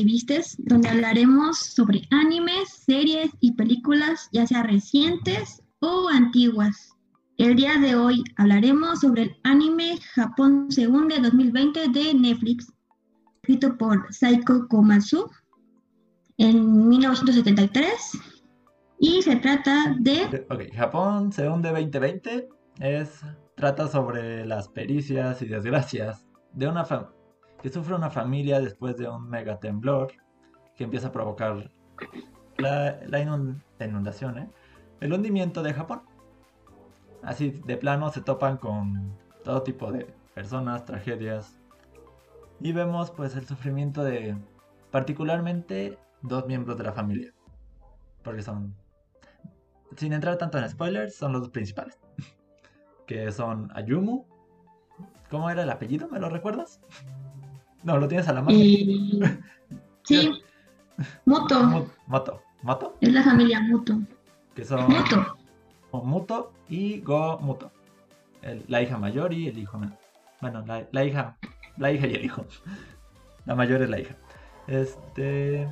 que vistes, donde hablaremos sobre animes, series y películas, ya sea recientes o antiguas. El día de hoy hablaremos sobre el anime Japón se hunde 2020 de Netflix, escrito por Saiko Komatsu en 1973 y se trata de... Ok, Japón se hunde 2020 es, trata sobre las pericias y desgracias de una que sufre una familia después de un mega temblor que empieza a provocar la, la inundación, ¿eh? el hundimiento de Japón. Así de plano se topan con todo tipo de personas, tragedias. Y vemos pues el sufrimiento de particularmente dos miembros de la familia. Porque son, sin entrar tanto en spoilers, son los dos principales. que son Ayumu. ¿Cómo era el apellido? ¿Me lo recuerdas? No, lo tienes a la mano. sí. Muto. Moto. ¿Moto? Es la familia Muto. Que son. Muto. Muto y Go Muto. la hija mayor y el hijo. Bueno, la, hija. La hija y el hijo. La mayor es la hija. Este.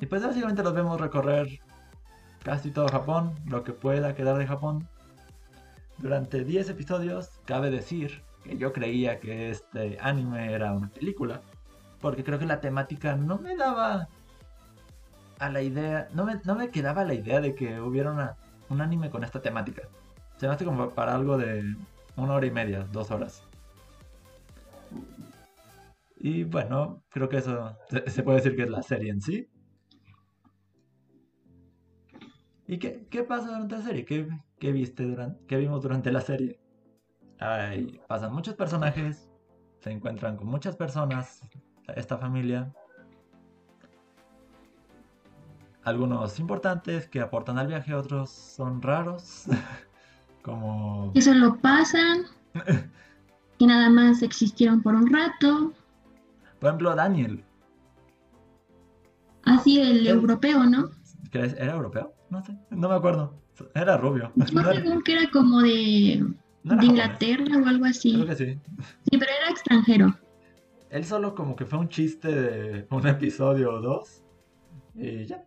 Y pues básicamente los vemos recorrer casi todo Japón, lo que pueda quedar de Japón. Durante 10 episodios, cabe decir que yo creía que este anime era una película, porque creo que la temática no me daba a la idea, no me, no me quedaba la idea de que hubiera una un anime con esta temática. Se me hace como para algo de una hora y media, dos horas. Y bueno, creo que eso se puede decir que es la serie en sí. ¿Y qué, qué pasa durante la serie? ¿Qué, qué viste durante, qué vimos durante la serie? Ahí pasan muchos personajes, se encuentran con muchas personas, esta familia, algunos importantes que aportan al viaje, otros son raros, como... Que solo pasan, que nada más existieron por un rato. Por ejemplo, Daniel. Así, el europeo, ¿no? ¿Era europeo? No sé, no me acuerdo. Era rubio. Yo creo que era como de, de Inglaterra o algo así. Creo que sí. Sí, pero era extranjero. Él solo como que fue un chiste de un episodio o dos. Y ya.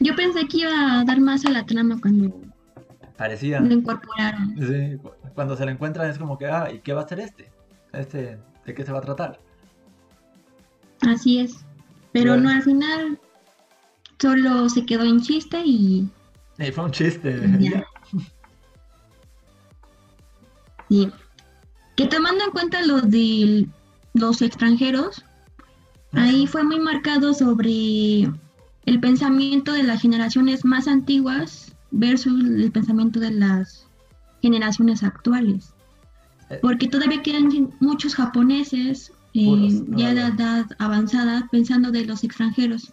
Yo pensé que iba a dar más a la trama cuando Parecía. lo incorporaron. Sí, cuando se le encuentran es como que, ah, ¿y qué va a ser este? Este, ¿de qué se va a tratar? Así es. Pero no al final solo se quedó en chiste y. Sí, fue un chiste. Sí. Que tomando en cuenta los de los extranjeros, Ahí fue muy marcado sobre el pensamiento de las generaciones más antiguas versus el pensamiento de las generaciones actuales. Eh. Porque todavía quedan muchos japoneses eh, ya de edad avanzada pensando de los extranjeros,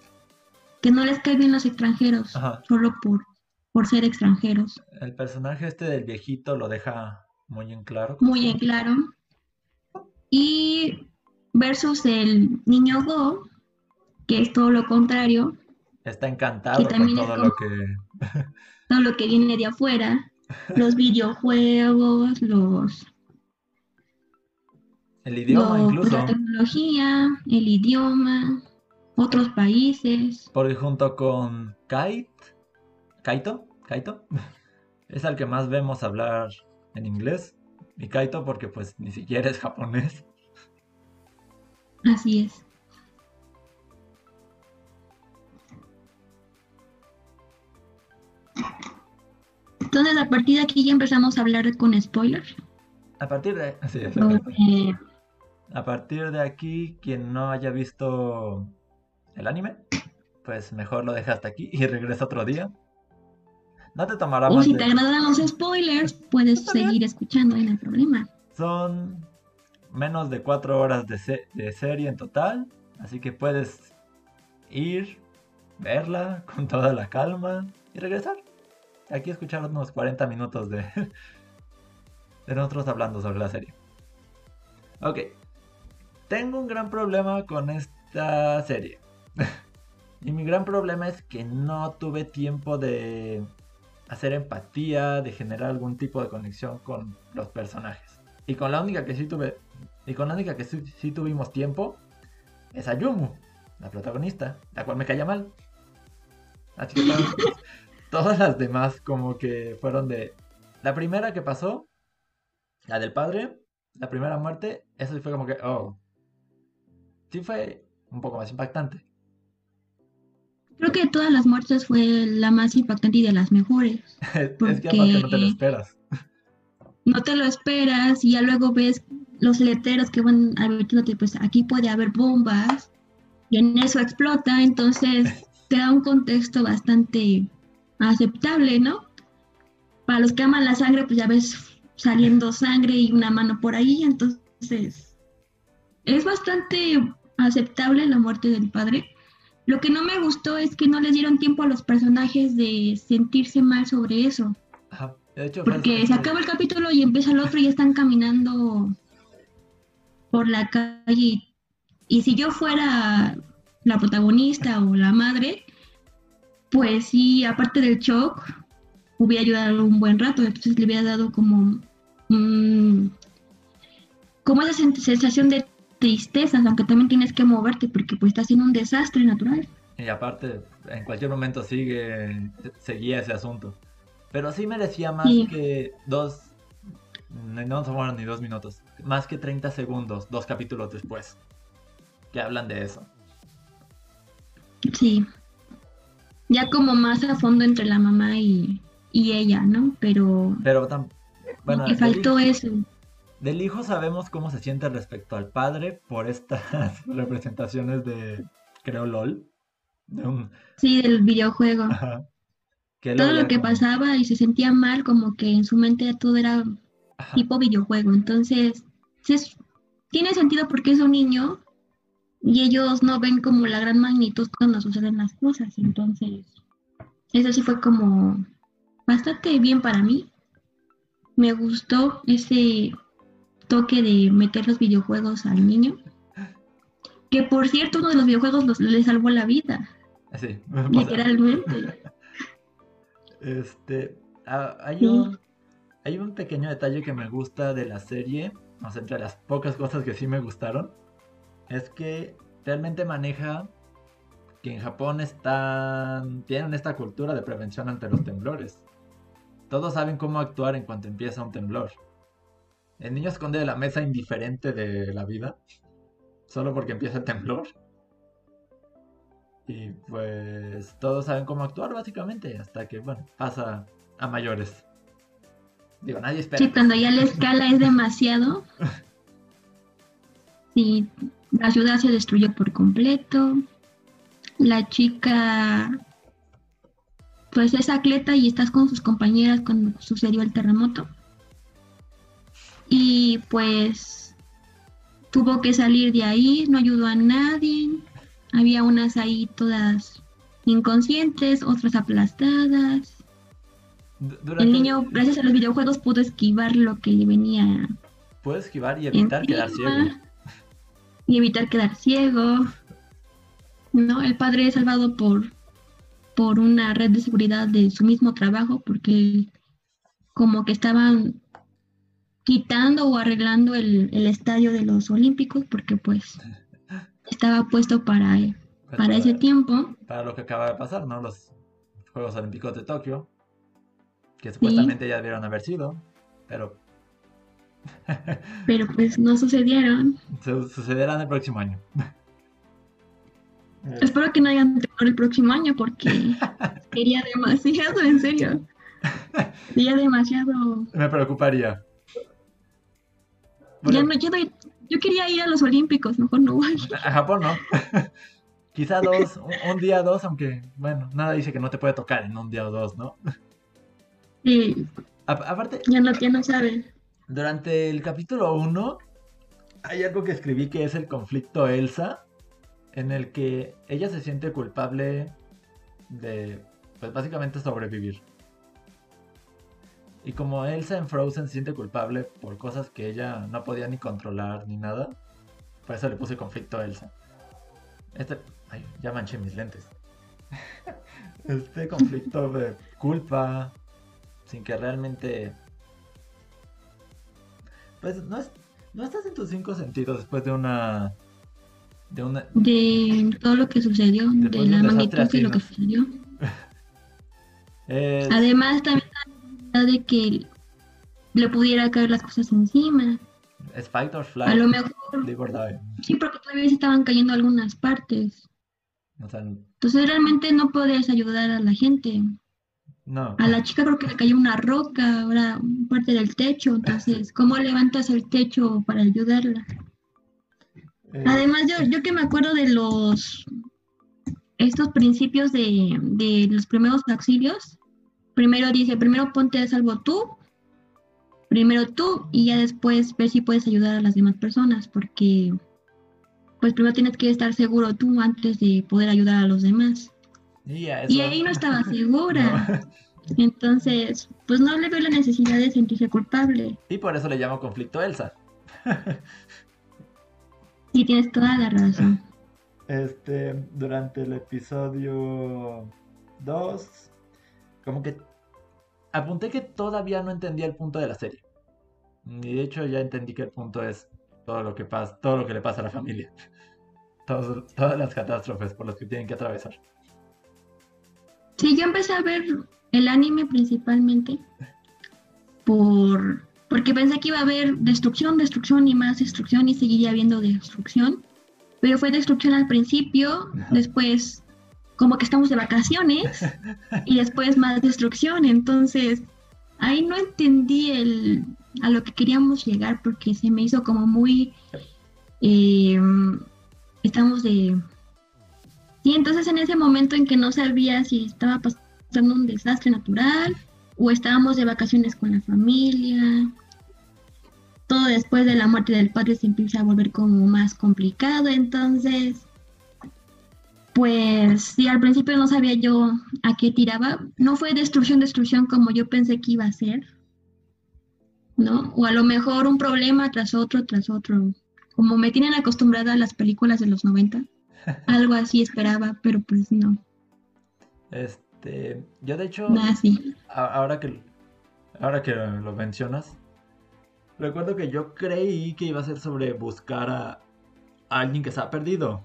que no les cae bien los extranjeros, solo por, por ser extranjeros. El personaje este del viejito lo deja muy en claro. Muy en claro. Y versus el niño Go, que es todo lo contrario. Está encantado con todo lo que... todo lo que viene de afuera, los videojuegos, los... El idioma incluso. La tecnología, el idioma, otros países. Porque junto con Kite, Kaito, Kaito, es al que más vemos hablar en inglés. Y Kaito porque pues ni siquiera es japonés. Así es. Entonces, a partir de aquí ya empezamos a hablar con spoilers. A partir de. Sí, A partir de aquí, quien no haya visto el anime, pues mejor lo deja hasta aquí y regresa otro día. No te tomará O si te agradan los spoilers, puedes seguir escuchando, no hay problema. Son menos de cuatro horas de, serie en total. Así que puedes ir, verla con toda la calma y regresar. Aquí escuchar unos 40 minutos de, de nosotros hablando sobre la serie. Ok. Tengo un gran problema con esta serie. y mi gran problema es que no tuve tiempo de hacer empatía, de generar algún tipo de conexión con los personajes. Y con la única que sí tuve y con la única que sí, tuvimos tiempo es Ayumu, la protagonista, la cual me caía mal. Así todas las demás como que fueron de... La primera que pasó, la del padre, la primera muerte, eso sí fue como que, oh, sí fue un poco más impactante. Creo que de todas las muertes fue la más impactante y de las mejores. es que aparte no te lo esperas. No te lo esperas y ya luego ves los letreros que van advirtiéndote, pues aquí puede haber bombas y en eso explota, entonces te da un contexto bastante aceptable, ¿no? Para los que aman la sangre, pues ya ves saliendo sangre y una mano por ahí, entonces es bastante aceptable la muerte del padre. Lo que no me gustó es que no les dieron tiempo a los personajes de sentirse mal sobre eso. porque se acaba el capítulo y empieza el otro y están caminando por la calle. Y si yo fuera la protagonista o la madre, pues sí, aparte del shock, hubiera ayudado un buen rato. Entonces le hubiera dado como, como esa sensación de tristeza, aunque también tienes que moverte porque pues está haciendo un desastre natural. Y aparte, en cualquier momento sigue, seguía ese asunto. Pero sí merecía más que dos, no fueron ni dos minutos, más que 30 segundos, dos capítulos después, que hablan de eso. Sí. Ya como más a fondo entre la mamá y, ella, ¿no? Pero... Pero bueno, que faltó eso. Del hijo sabemos cómo se siente respecto al padre por estas representaciones de, creo, LOL. Sí, del videojuego. Todo lo que pasaba y se sentía mal, como que en su mente todo era tipo videojuego. Entonces, tiene sentido porque es un niño y ellos no ven como la gran magnitud cuando suceden las cosas. Entonces, eso sí fue como bastante bien para mí. Me gustó ese toque de meter los videojuegos al niño. Que por cierto, uno de los videojuegos le salvó la vida. Sí, literalmente. Este, ah, hay, un, hay un pequeño detalle que me gusta de la serie, o sea, entre las pocas cosas que sí me gustaron, es que realmente maneja que en Japón están, tienen esta cultura de prevención ante los temblores. Todos saben cómo actuar en cuanto empieza un temblor. El niño esconde de la mesa indiferente de la vida, solo porque empieza el temblor. Y pues todos saben cómo actuar básicamente, hasta que, bueno, pasa a mayores. Digo, nadie espera. Sí, cuando ya la escala es demasiado. Sí, la ciudad se destruyó por completo. La chica, pues es atleta y estás con sus compañeras cuando sucedió el terremoto. Y pues tuvo que salir de ahí, no ayudó a nadie. Había unas ahí todas inconscientes, otras aplastadas. El niño, gracias a los videojuegos, pudo esquivar lo que le venía. Puede esquivar y evitar quedar ciego. Y evitar quedar ciego. No, el padre es salvado por, por una red de seguridad de su mismo trabajo, porque como que estaban quitando o arreglando el, el estadio de los Olímpicos, porque pues estaba puesto para, pues para, ese tiempo. Para lo que acaba de pasar, ¿no? Los Juegos Olímpicos de Tokio, que supuestamente ya debieron haber sido, pero... pero pues no sucedieron. sucederán el próximo año. Espero que no hayan temor el próximo año porque sería demasiado, en serio. Sería demasiado. Me preocuparía. Ya no, yo, yo quería ir a los Olímpicos, mejor no voy. A Japón no. Quizá dos, un, día o dos, aunque, bueno, nada dice que no te puede tocar en un día o dos, ¿no? Sí. aparte. Ya no, ya no sabe. Durante el capítulo 1 hay algo que escribí que es el conflicto Elsa, en el que ella se siente culpable de, pues básicamente sobrevivir. Y como Elsa en Frozen se siente culpable por cosas que ella no podía ni controlar ni nada, por eso le puse conflicto a Elsa. Este. Ay, ya manché mis lentes. Este conflicto de culpa, sin que realmente. Pues no, es, no estás en tus cinco sentidos después de una. De, una... de todo lo que sucedió, de la magnitud de lo que sucedió. Además, también de que le pudiera caer las cosas encima. Es fight or flight. A lo mejor. Sí, porque todavía se estaban cayendo algunas partes. Entonces realmente no puedes ayudar a la gente. No. A la chica creo que le cayó una roca, ahora parte del techo. Entonces, ¿cómo levantas el techo para ayudarla? Eh, Además, yo, yo que me acuerdo de los estos principios de, de los primeros auxilios, primero dice, primero ponte a salvo tú, primero tú y ya después ver si puedes ayudar a las demás personas, porque pues primero tienes que estar seguro tú antes de poder ayudar a los demás. Y ahí no estaba segura. Entonces, pues no le veo la necesidad de sentirse culpable. Y por eso le llamo conflicto Elsa. sí, tienes toda la razón. Este, durante el episodio 2, como que apunté que todavía no entendía el punto de la serie. Y de hecho ya entendí que el punto es todo lo que pasa, todo lo que le pasa a la familia. todas las catástrofes por las que tienen que atravesar. Sí, yo empecé a ver el anime principalmente por porque pensé que iba a haber destrucción, destrucción y más destrucción y seguiría habiendo destrucción. Pero fue destrucción al principio, después como que estamos de vacaciones y después más destrucción. Entonces, ahí no entendí el, a lo que queríamos llegar porque se me hizo como muy... Eh, estamos de... Sí, entonces en ese momento en que no sabía si estaba pasando un desastre natural o estábamos de vacaciones con la familia. Todo después de la muerte del padre se empieza a volver como más complicado, entonces pues sí, al principio no sabía yo a qué tiraba. No fue destrucción, destrucción como yo pensé que iba a ser, ¿no? O a lo mejor un problema tras otro, tras otro. Como me tienen acostumbrada a las películas de los 90. Algo así esperaba, pero pues no. Este, yo de hecho, Nada, sí. ahora que ahora que lo mencionas, recuerdo que yo creí que iba a ser sobre buscar a alguien que se ha perdido.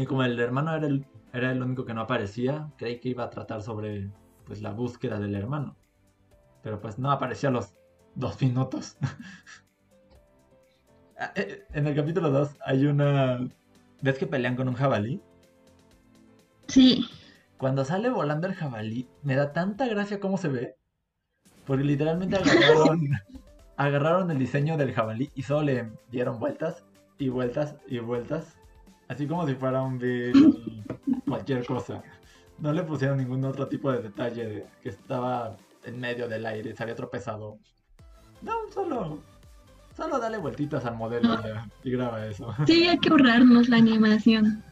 Y como el hermano era el, era el único que no aparecía, creí que iba a tratar sobre pues la búsqueda del hermano. Pero pues no aparecía a los dos minutos. Ah, eh, en el capítulo 2 hay una... ¿Ves que pelean con un jabalí? Sí. Cuando sale volando el jabalí, me da tanta gracia cómo se ve. Porque literalmente agarraron, agarraron el diseño del jabalí y solo le dieron vueltas y vueltas y vueltas Así como si fuera un bill, cualquier cosa. No le pusieron ningún otro tipo de detalle de que estaba en medio del aire, se había tropezado. No, solo, solo dale vueltitas al modelo y graba eso. Sí, hay que ahorrarnos la animación.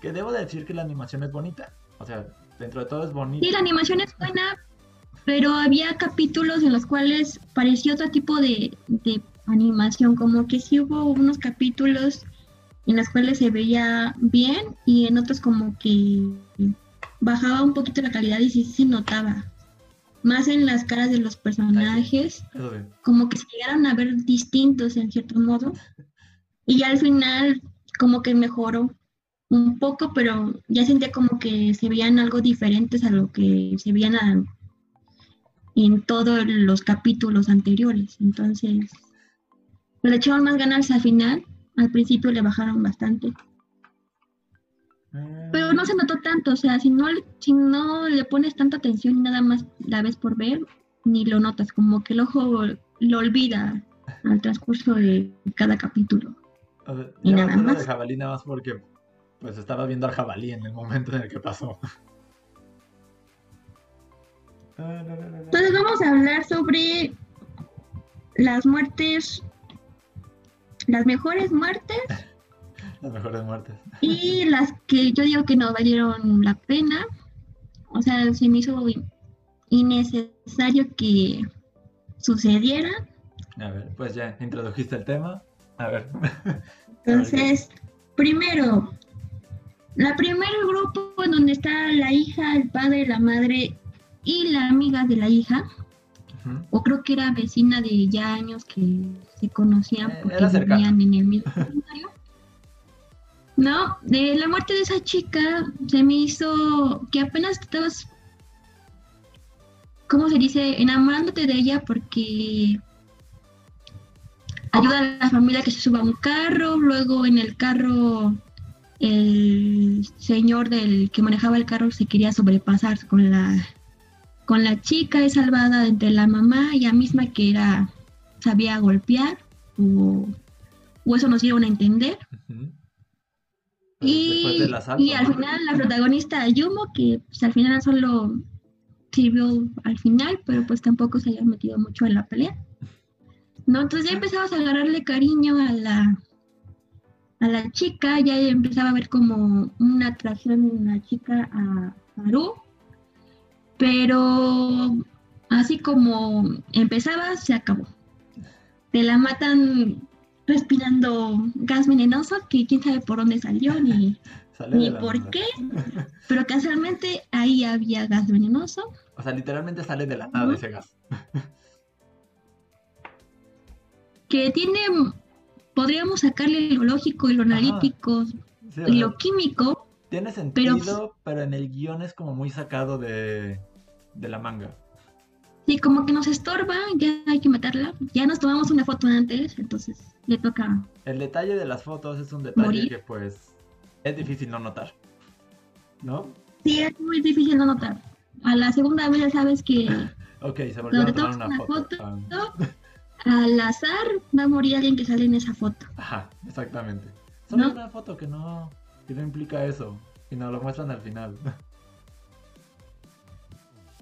Que debo decir que la animación es bonita. O sea, dentro de todo es bonita. Sí, la animación es buena, pero había capítulos en los cuales parecía otro tipo de, de animación, como que sí hubo unos capítulos en las cuales se veía bien y en otros como que bajaba un poquito la calidad y sí se notaba. Más en las caras de los personajes, como que se llegaron a ver distintos en cierto modo. Y al final como que mejoró un poco, pero ya sentía como que se veían algo diferentes a lo que se veían en todos los capítulos anteriores. Entonces, le echaron más ganas al final al principio le bajaron bastante. Pero no se notó tanto, o sea, si no, si no le pones tanta atención y nada más la ves por ver, ni lo notas, como que el ojo lo olvida al transcurso de cada capítulo. y nada más. de jabalí nada más porque pues estaba viendo al jabalí en el momento en el que pasó. Entonces vamos a hablar sobre las muertes las mejores muertes. las mejores muertes. Y las que yo digo que no valieron la pena. O sea, se me hizo innecesario que sucediera. A ver, pues ya introdujiste el tema. A ver. Entonces, primero, la primer grupo en donde está la hija, el padre, la madre y la amiga de la hija, o creo que era vecina de ya años que se conocían eh, porque vivían en el mismo No, de la muerte de esa chica se me hizo que apenas estabas, ¿cómo se dice? Enamorándote de ella porque ayuda a la familia que se suba a un carro, luego en el carro el señor del que manejaba el carro se quería sobrepasar con la con la chica es salvada entre la mamá y ella misma que era sabía golpear o, eso nos dieron a entender. Y, y, al final la protagonista Yumo que pues, al final solo sirvió al final pero pues tampoco se había metido mucho en la pelea. No entonces ya empezabas a agarrarle cariño a la a la chica, ya empezaba a ver como una atracción en la chica a Haru, pero así como empezaba, se acabó. Te la matan respirando gas venenoso que quién sabe por dónde salió ni, ni por qué, pero casualmente ahí había gas venenoso. O sea, literalmente sale de la nada ese gas. que tiene podríamos sacarle lo lógico y lo analítico y lo químico. Tiene sentido, pero... en el guion es como muy sacado de, la manga. Sí, como que nos estorba, ya hay que matarla. Ya nos tomamos una foto antes, entonces le toca. El detalle de las fotos es un detalle que pues es difícil no notar. ¿No? Sí, es muy difícil no notar. A la segunda vez ya sabes que. ok, se volvió a tomar una, foto. Ah. al azar va a morir alguien que sale en esa foto. Ajá, exactamente. Solo una foto que no, que no implica eso. Y nos lo muestran al final.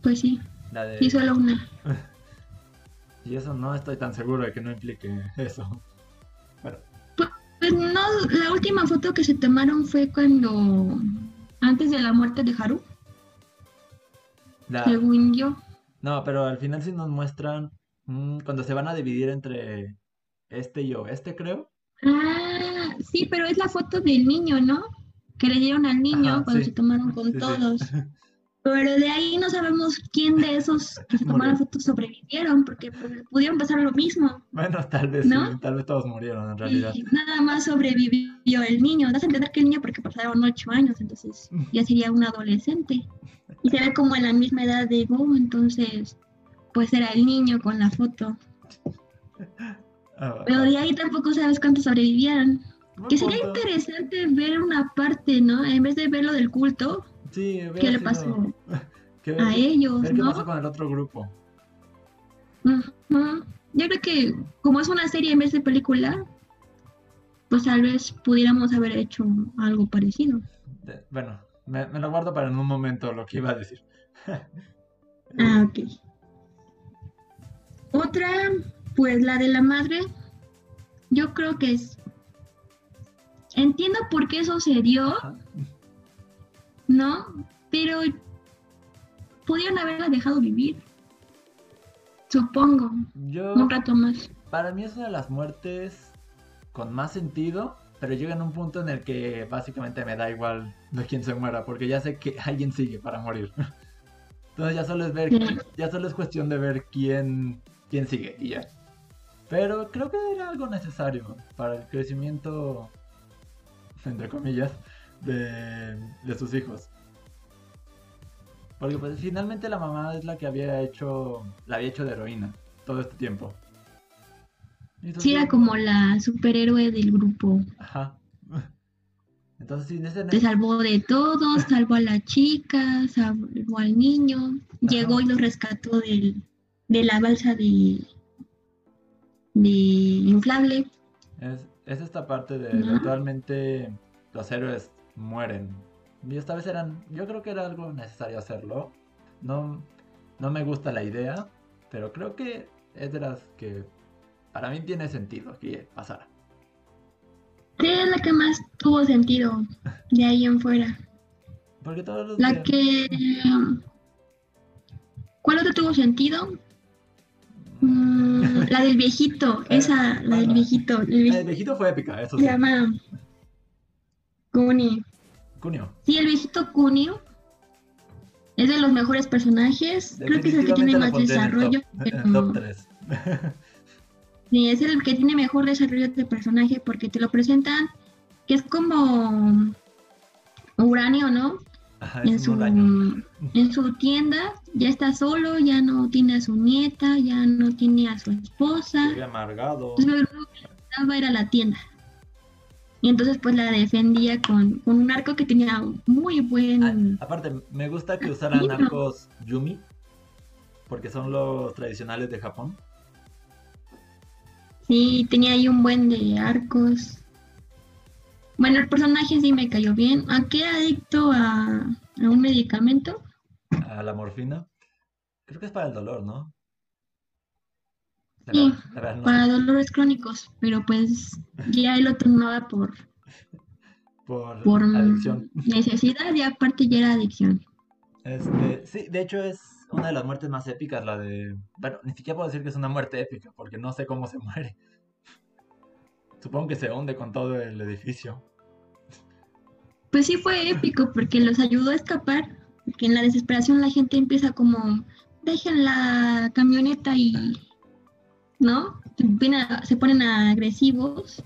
Pues sí. La de... Sí, solo una. y eso no estoy tan seguro de que no implique eso. Pero... Pues, pues, no, la última foto que se tomaron fue cuando. antes de la muerte de Haru. Según yo. No, pero al final sí nos muestran Mm, cuando se van a dividir entre este y yo, este creo. Ah, sí, pero es la foto del niño, ¿no? Que le dieron al niño cuando se tomaron con todos. Pero de ahí no sabemos quién de esos que se tomaron fotos sobrevivieron, porque pudieron pasar lo mismo. Bueno, tal vez ¿no? tal vez todos murieron en realidad. nada más sobrevivió el niño. Das a entender que el niño porque pasaron ocho años, entonces ya sería un adolescente. Y se ve como en la misma edad de Go, entonces pues era el niño con la foto. Ah, Pero de ahí tampoco sabes cuántos sobrevivieron. Que sería interesante ver una parte, ¿no? En vez de ver lo del culto. Sí, ¿Qué le pasó a ellos, ¿Qué pasó con el otro grupo? Yo creo que como es una serie en vez de película, pues tal vez pudiéramos haber hecho algo parecido. bueno, me, me, lo guardo para en un momento lo que iba a decir. ah, ok. Otra, pues la de la madre, yo creo que es... Entiendo por qué sucedió, ¿no? Pero pudieron haberla dejado vivir. Supongo. Yo, un rato más. Para mí es una de las muertes con más sentido, pero llega en un punto en el que básicamente me da igual de quién se muera, porque ya sé que alguien sigue para morir. Entonces ya solo es ver, ya solo es cuestión de ver quién quién sigue y ya. Pero creo que era algo necesario para el crecimiento, entre comillas, de, sus hijos. Porque pues finalmente la mamá es la que había hecho, la había hecho de heroína todo este tiempo. sí, era como la superhéroe del grupo. Ajá. Entonces, sí, Te salvó de todo, salvó a la chica, salvó al niño, llegó y lo rescató del, de la balsa de, de inflable. Es, esta parte de eventualmente los héroes mueren. Y esta vez eran, yo creo que era algo necesario hacerlo. No, no me gusta la idea, pero creo que es de las que para mí tiene sentido que pasara. Sí, es la que más tuvo sentido de ahí en fuera. Porque todos los La que... ¿Cuál otro tuvo sentido? La del viejito, esa, la del viejito. La del viejito fue épica, eso Se llama Cunio. Cunio. Sí, el viejito Cunio es de los mejores personajes. Creo que es el que tiene más desarrollo. sí, es el que tiene mejor desarrollo de personaje porque te lo presentan que es como uranio, ¿no? Ajá, En su, en su tienda ya está solo, ya no tiene a su nieta, ya no tiene a su esposa. Vive amargado. Entonces lo único que necesitaba era la tienda. Y entonces pues la defendía con, con un arco que tenía muy buen... Ah, aparte, me gusta que usaran Sí, ¿no? arcos Yumi, porque son los tradicionales de Japón. Sí, tenía ahí un buen de arcos. Bueno, el personaje sí me cayó bien. Aunque era adicto a, a un medicamento. A la morfina. Creo que es para el dolor, ¿no? Sí, verdad no para sé. dolores crónicos. Pero pues ya él lo tomaba por, Por por adicción. necesidad y aparte ya era adicción. Este, sí, de hecho es una de las muertes más épicas, la de... Bueno, ni siquiera puedo decir que es una muerte épica, porque no sé cómo se muere. Supongo que se hunde con todo el edificio. Pues sí fue épico porque los ayudó a escapar. Porque en la desesperación la gente empieza como, dejen la camioneta y, ¿no? Se ponen, a- se ponen agresivos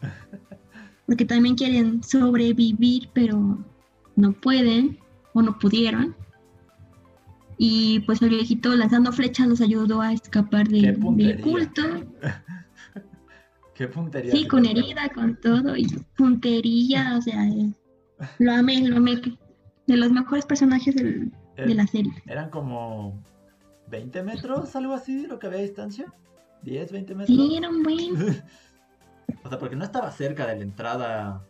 porque también quieren sobrevivir, pero no pueden o no pudieron. Y pues el viejito lanzando flechas los ayudó a escapar de- del culto. Qué puntería. Sí, con herida, con todo, y puntería, o sea, eh, lo amé, lo amé. De los mejores personajes del- Eh, de la serie. Eran como 20 metros, algo así, lo que había a distancia. 10, 20 metros. Sí, era un buen. O sea, porque no estaba cerca de la entrada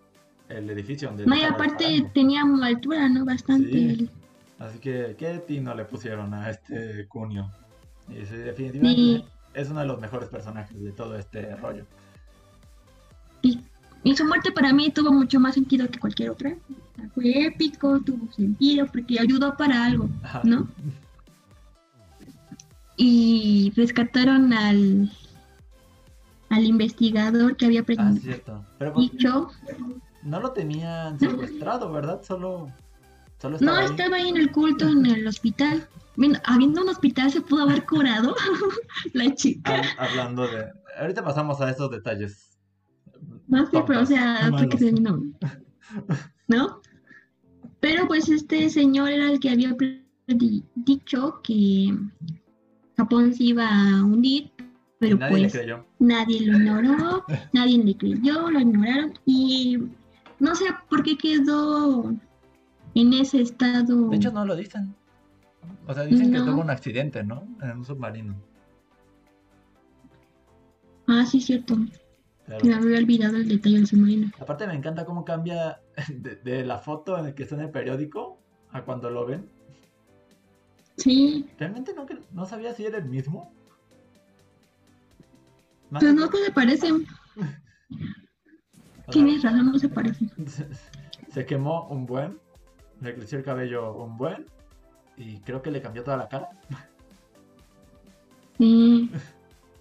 el edificio donde No, y aparte disparando. tenía altura, ¿no? Bastante. Sí. Así que, ¿qué tino le pusieron a este Cunio? Y sí, definitivamente Sí. es uno de los mejores personajes de todo este rollo. Y, y su muerte para mí tuvo mucho más sentido que cualquier otra. Fue épico, tuvo sentido, porque ayudó para algo, Ajá. ¿no? Y rescataron al, al investigador que había Ah, pre- cierto. Pero pues, dicho. no lo tenían secuestrado, ¿verdad? Solo, solo No, estaba ahí. estaba ahí en el culto, en el hospital. Bueno, habiendo un hospital se pudo haber curado la chica. Hab- hablando de... Ahorita pasamos a esos detalles. No sé, pero o sea, porque malos. se vino. ¿No? Pero pues este señor era el que había dicho que Japón se iba a hundir, Y pero nadie le pues creyó. nadie lo ignoró, nadie le creyó, lo ignoraron y no sé por qué quedó en ese estado. De hecho, no lo dicen. O sea, dicen que tuvo un accidente, ¿no? En un submarino. Ah, sí, cierto. Claro. Me había olvidado el detalle del submarino. Aparte me encanta cómo cambia de, de la foto en el que está en el periódico a cuando lo ven. Sí, Realmente no, no sabía si era el mismo. Más pues que- no se parecen. Tienes razón, no se parecen. se, se quemó un buen, le creció el cabello un buen y creo que le cambió toda la cara. Sí.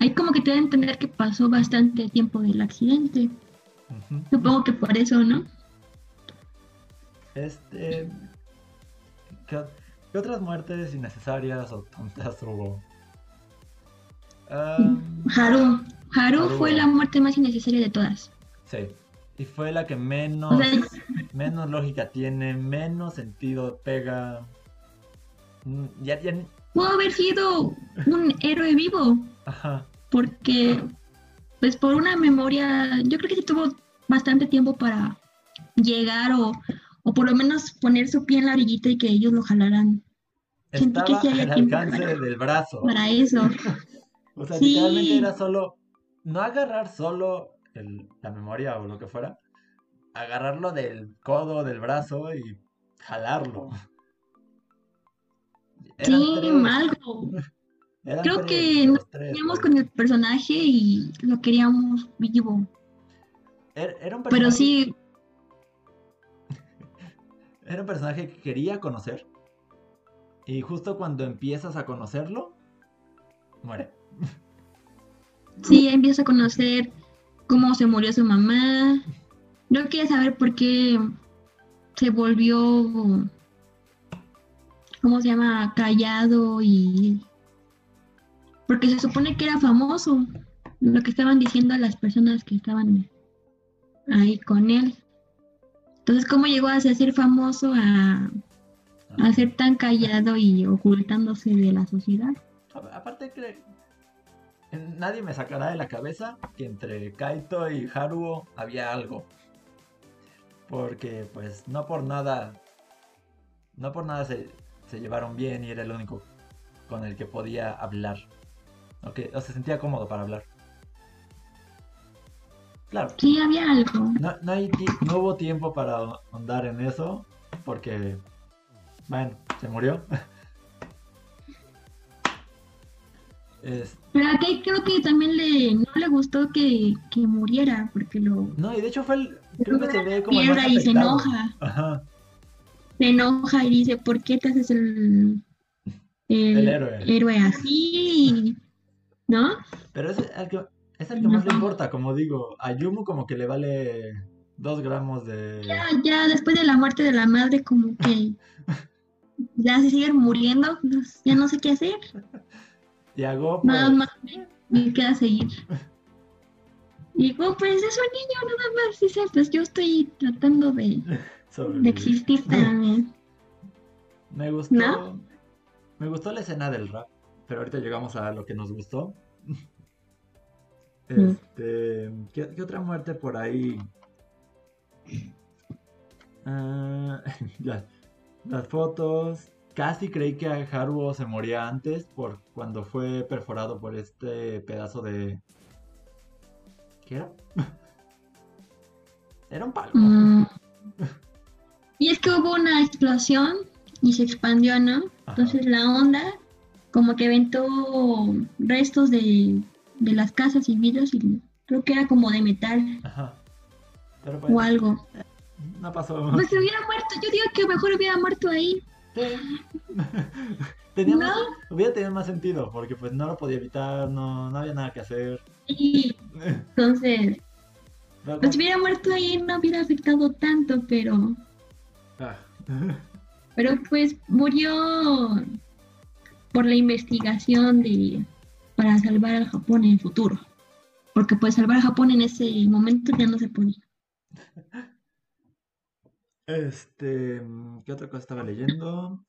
Ahí como que te da a entender que pasó bastante tiempo del accidente. Supongo que por eso, ¿no? Este. ¿Qué, qué otras muertes innecesarias o tontas hubo? Am, Haru. Haru Haru. fue la muerte más innecesaria de todas. sí. Y fue la que menos, O sea, menos lógica tiene, menos sentido pega. Mm, Ya, ya, pudo haber sido un héroe vivo, ajá. Porque pues por una memoria, yo creo que sí tuvo bastante tiempo para llegar o, o por lo menos poner su pie en la orillita y que ellos lo jalaran Sentí que Estaba sí había al alcance para- del brazo. para eso. O sea, Sí. literalmente era solo, no agarrar solo el- la memoria o lo que fuera, agarrarlo del codo, del brazo y jalarlo. Eran Sí, tres, algo. eran Creo que nos Teníamos con el personaje y lo queríamos vivo. Era, era un Pero personaje, sí, era un personaje que quería conocer. Y justo cuando empiezas a conocerlo, muere. sí, empieza a conocer cómo se murió su mamá. Yo quería saber por qué se volvió, ¿cómo se llama? Callado y... Porque se supone que era famoso, lo que estaban diciendo las personas que estaban ahí con él. Entonces, ¿cómo llegó a ser famoso a, a ser tan callado y ocultándose de la sociedad? Aparte que nadie me sacará de la cabeza que entre Kaito y Haruo había algo. Porque pues no por nada, no por nada se, se llevaron bien y era el único con el que podía hablar. O, que, o se sentía cómodo para hablar. Claro, Sí, había algo. no, no, hay no hubo tiempo para ahondar en eso porque, bueno, se murió. Es- Pero a Kate creo que también le, no le gustó que, que muriera, porque lo no, y de hecho fue el, creo que se ve como el más pierde y se enoja. Ajá, Se enoja y dice, ¿por qué te haces el, el, El héroe. héroe así? ¿No? pero es el que, es el que más le importa, como digo, a Yumu como que le vale dos gramos de... Ya, ya después de la muerte de la madre, como que ya se siguen muriendo, pues, ya no sé qué hacer. Y a Go, Nada pues, más me- queda seguir. Y digo, pues es un niño nada más, dice, pues yo estoy tratando de, de existir también. Me gustó. ¿No? Me gustó la escena del rap. Pero ahorita llegamos a lo que nos gustó. Mm. Este. ¿qué, qué otra muerte por ahí? Ah, ya, Las fotos. Casi creí que Haruo se moría antes por cuando fue perforado por este pedazo de. ¿Qué era? Era un palo. Mm. Y es que hubo una explosión y se expandió, ¿no? Entonces la onda como que aventó restos de, de las casas y vidrios y creo que era como de metal Ajá. Pero pues, o algo. no pasó. Pues se hubiera muerto, yo digo que mejor hubiera muerto ahí. Sí. Tenía ¿No? más- hubiera tenido más sentido, porque pues no lo podía evitar, no, no había nada que hacer. Y entonces, Pero pues si hubiera muerto ahí no hubiera afectado tanto, pero, Ah. pero pues murió por la investigación de para salvar al Japón en el futuro. Porque pues salvar a Japón en ese momento ya no se podía. Este, ¿qué otra cosa estaba leyendo?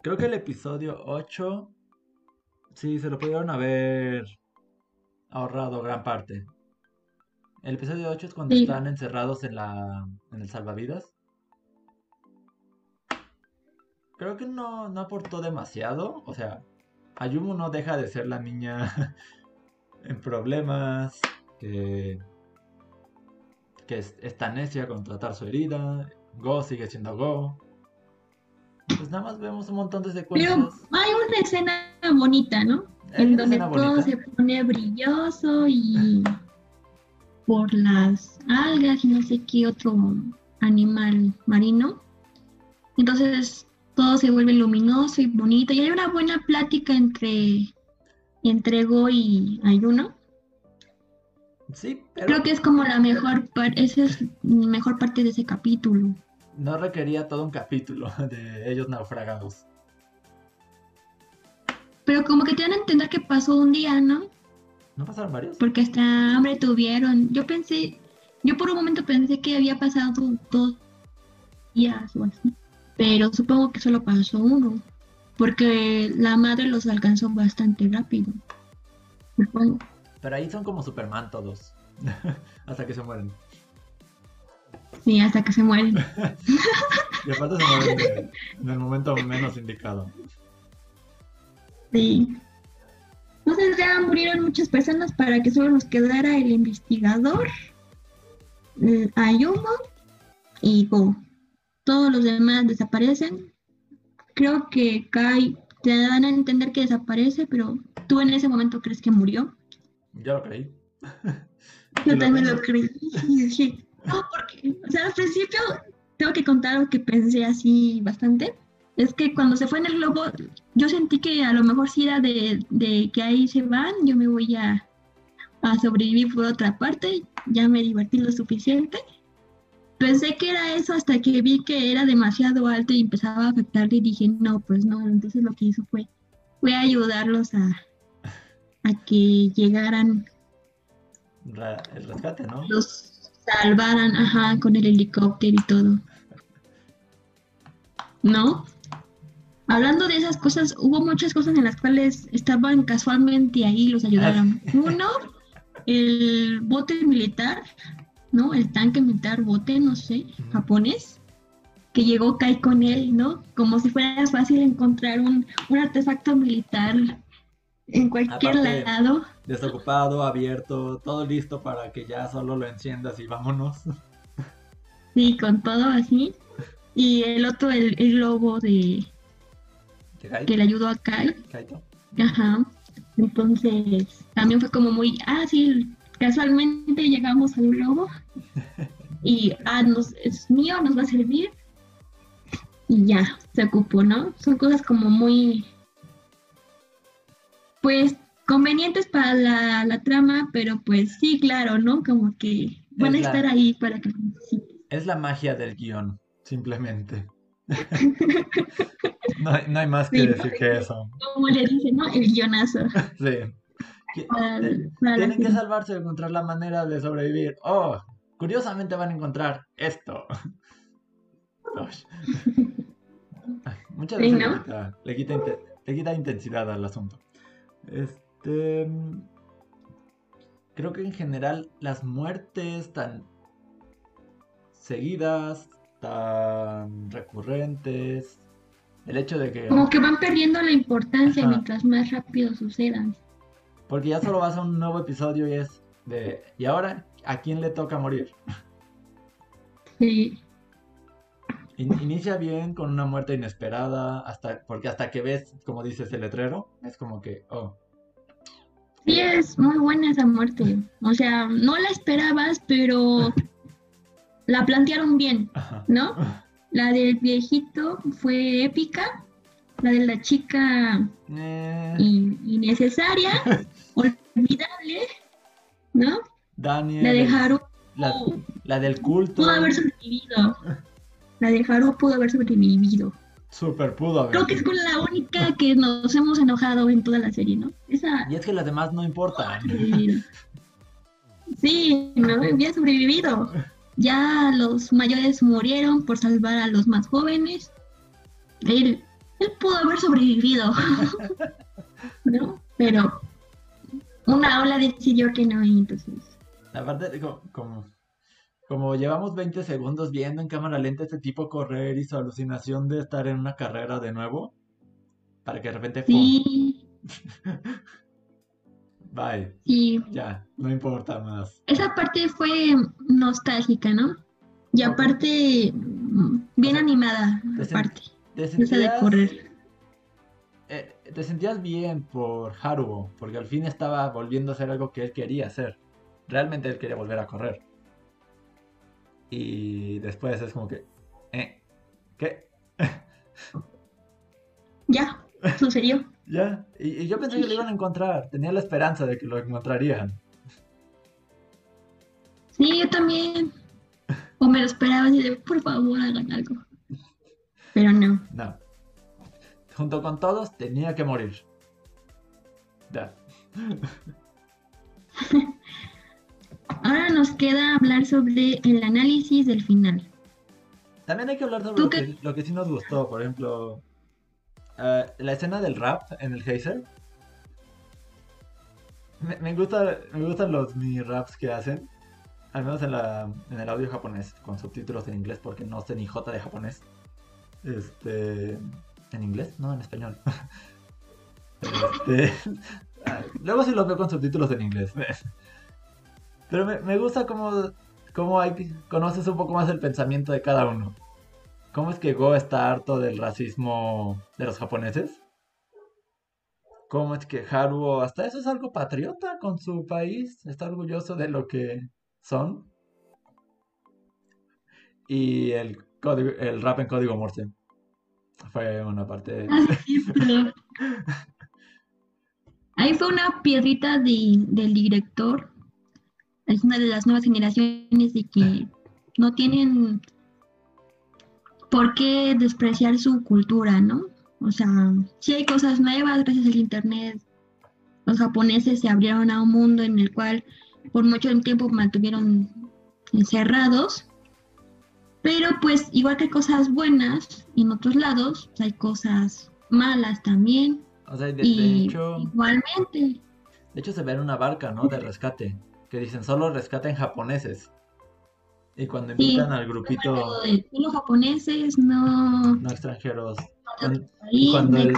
Creo que el episodio 8, sí, se lo pudieron haber ahorrado gran parte. El episodio 8 es cuando Sí. están encerrados en la en el salvavidas. Creo que no, no aportó demasiado. O sea, Ayumu no deja de ser la niña en problemas, que, que es, está necia con tratar su herida. Go sigue siendo Go. Pues nada más vemos un montón de Pero secuencias. hay una escena bonita, ¿no? En donde todo bonita. se pone brilloso y por las algas y no sé qué otro animal marino. Entonces todo se vuelve luminoso y bonito. Y hay una buena plática entre, entre Go y Ayuno. Sí, pero Creo que es como la mejor parte, esa es mi mejor parte de ese capítulo. no requería todo un capítulo de ellos naufragados. Pero como que te dan a entender que pasó un día, ¿no? ¿No pasaron varios? porque hasta hambre tuvieron. Yo pensé, yo por un momento pensé que había pasado dos días o así, pero supongo que solo pasó uno, porque la madre los alcanzó bastante rápido. Supongo. Pero ahí son como Superman todos. Hasta que se mueren. Sí, hasta que se mueren. Y aparte se mueren en el momento menos indicado. Sí. Entonces ya murieron muchas personas para que solo nos quedara el investigador, el Ayumo y Go. Todos los demás desaparecen. Creo que Kai te dan a entender que desaparece, pero tú en ese momento crees que murió. Yo lo creí. Yo también lo creí. Y dije, no, porque, o sea, al principio tengo que contar algo que pensé así bastante. Es que cuando se fue en el globo, yo sentí que a lo mejor sí era de, de que ahí se van, yo me voy a, a sobrevivir por otra parte, ya me divertí lo suficiente. Pensé que era eso hasta que vi que era demasiado alto y empezaba a afectarle y dije, no, pues no, entonces lo que hizo fue, fue ayudarlos a, a que llegaran Ra- el rescate, ¿no? los salvaran, ajá, con el helicóptero y todo. ¿No? Hablando de esas cosas, hubo muchas cosas en las cuales estaban casualmente ahí y los ayudaron. Uno, el bote militar, ¿no? El tanque militar, bote, no sé, japonés, que llegó Kai con él, ¿no? Como si fuera fácil encontrar un, un artefacto militar en cualquier Aparte, lado. Desocupado, abierto, todo listo para que ya solo lo enciendas y vámonos. Sí, con todo así. Y el otro, el, el globo de ¿Qué Kai- que le ayudó a Kai. Kaito? Ajá. Entonces, también fue como muy, ah, sí, casualmente llegamos al globo y, ah, nos, es mío, nos va a servir. Y ya, se ocupó, ¿no? Son cosas como muy, pues, convenientes para la, la trama, pero pues sí, claro, ¿no? Como que van a la- estar ahí para que. Es la magia del guion, simplemente. No, hay- no hay más que Sí. decir que eso. Como le dicen, ¿no? El guionazo. Sí. Para- para Tienen que salvarse, encontrar la manera de sobrevivir. Oh, curiosamente van a encontrar esto. Muchas veces le quita, le quita inte- le quita intensidad al asunto. Este. mm, Creo que en general las muertes tan seguidas, tan recurrentes, el hecho de que. Como que van perdiendo la importancia Ajá. mientras más rápido sucedan. Porque ya solo vas a un nuevo episodio y es de. ¿Y ahora a quién le toca morir? Sí. In- inicia bien con una muerte inesperada, hasta, porque hasta que ves, como dices, el letrero, es como que, oh, Sí, es muy buena esa muerte. O sea, no la esperabas, pero la plantearon bien. ¿no? La del viejito fue épica. La de la chica Eh, in- innecesaria, olvidable, ¿no? Daniel, La de Haru la, la del culto, pudo haber sobrevivido. La de Haru pudo haber sobrevivido. super pudo haber. Creo que es con la única que nos hemos enojado en toda la serie, ¿no? Esa. Y es que las demás no importan. eh, sí, no había sobrevivido. Ya los mayores murieron por salvar a los más jóvenes. Él, él pudo haber sobrevivido, ¿no? Pero una ola decidió que no, y entonces. Aparte, de co- como, como llevamos 20 segundos viendo en cámara lenta a este tipo correr y su alucinación de estar en una carrera de nuevo, para que de repente. Sí, Bye, sí. ya, no importa más. Esa parte fue nostálgica, ¿no? Y aparte, bien O sea, animada, aparte. ¿Te de sentías, correr. eh, te sentías bien por Haruo, porque al fin estaba volviendo a hacer algo que él quería hacer. Realmente él quería volver a correr. Y después es como que, eh, ¿qué? Ya, sucedió. Ya, y, y yo pensé que lo iban a encontrar, tenía la esperanza de que lo encontrarían. Sí, yo también. O me lo esperaba así de, por favor, hagan algo. Pero no. No. Junto con todos tenía que morir. Ya. Ahora nos queda hablar sobre el análisis del final. También hay que hablar sobre ¿Tú lo que, lo que sí nos gustó, por ejemplo, eh, la escena del rap en el geyser. Me, me gusta, me gustan los mini raps que hacen, al menos en, la, en el audio japonés, con subtítulos en inglés, porque no sé ni jota de japonés. Este, ¿En inglés? No, en español. Este, ah, luego sí los veo con subtítulos en inglés. Pero me, me gusta cómo, cómo hay, conoces un poco más el pensamiento de cada uno. ¿Cómo es que Go está harto del racismo de los japoneses? ¿Cómo es que Haruo hasta eso es algo patriota con su país? Está orgulloso de lo que son. Y el, el rap en código Morse. Fue una parte... Ah, Ahí fue una piedrita de- del director. Es una de las nuevas generaciones de que no tienen por qué despreciar su cultura, ¿no? O sea, sí hay cosas nuevas gracias al internet. Los japoneses se abrieron a un mundo en el cual por mucho tiempo mantuvieron encerrados. Pero pues igual que hay cosas buenas en otros lados, hay cosas malas también. O sea, de, y hecho, igualmente. de hecho se ve en una barca, ¿no? De rescate, que dicen solo rescaten japoneses. Y cuando Sí, invitan al grupito, de los japoneses, no, no extranjeros, país, cuando el-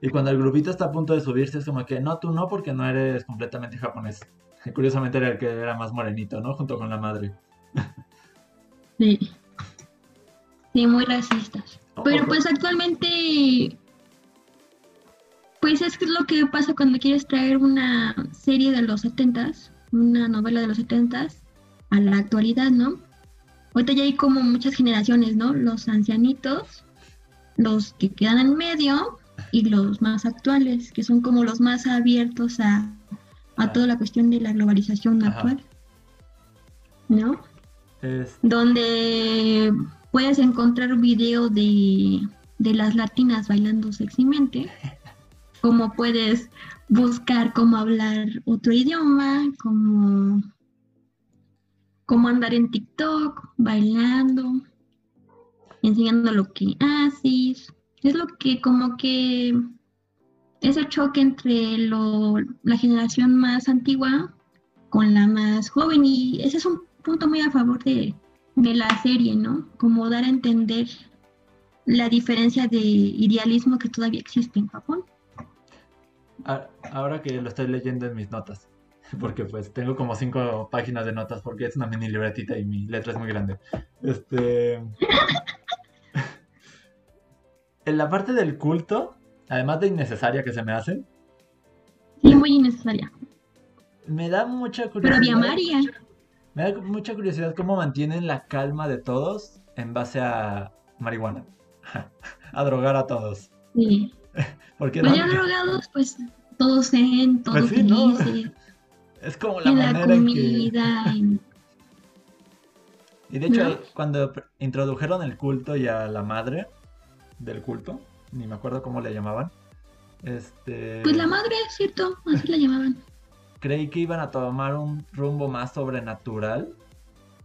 y cuando el grupito está a punto de subirse, es como que no, tú no, porque no eres completamente japonés. Y curiosamente era el que era más morenito, ¿no? Junto con la madre. Sí. Sí, muy racistas. Pero pues actualmente, pues es lo que pasa cuando quieres traer una serie de los setentas, una novela de los setentas, a la actualidad, ¿no? Ahorita ya hay como muchas generaciones, ¿no? Los ancianitos, los que quedan en medio y los más actuales, que son como los más abiertos a, a toda la cuestión de la globalización Ajá. actual, ¿no? Es- donde puedes encontrar video de, de las latinas bailando sexymente, como puedes buscar cómo hablar otro idioma, como cómo andar en TikTok, bailando, enseñando lo que haces. Es lo que como que ese choque entre lo, la generación más antigua con la más joven y ese es un punto muy a favor de, de la serie, ¿no? Como dar a entender la diferencia de idealismo que todavía existe en Japón. ahora que lo estoy leyendo en mis notas, porque pues tengo como cinco páginas de notas porque es una mini libretita y mi letra es muy grande. Este... en la parte del culto, además de innecesaria que se me hace, Sí, muy innecesaria. me da mucha Pero curiosidad. había María. Me da mucha curiosidad cómo mantienen la calma de todos en base a marihuana. a drogar a todos. Sí. Porque Pues no- ya drogados, pues todos zen, todos Pues sí, ¿no? es como la en la manera en que... comida, Y de hecho, cuando introdujeron el culto y a la madre del culto, ni me acuerdo cómo le llamaban, este... Pues la madre, ¿cierto? Así la llamaban. Creí que iban a tomar un rumbo más sobrenatural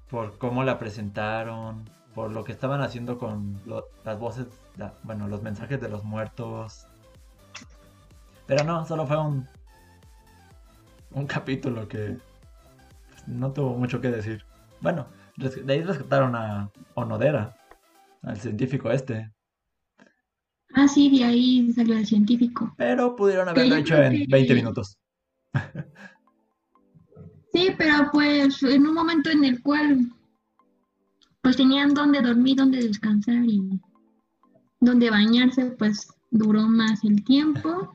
por cómo la presentaron, por lo que estaban haciendo con lo- las voces, la- bueno, los mensajes de los muertos. Pero no, solo fue un un capítulo que pues, no tuvo mucho que decir. Bueno, de ahí rescataron a Onodera, al científico este, Ah, sí, de ahí salió el científico. pero pudieron haberlo hecho en que- 20 minutos. Sí, pero pues en un momento en el cual pues tenían donde dormir, donde descansar y donde bañarse, pues duró más el tiempo.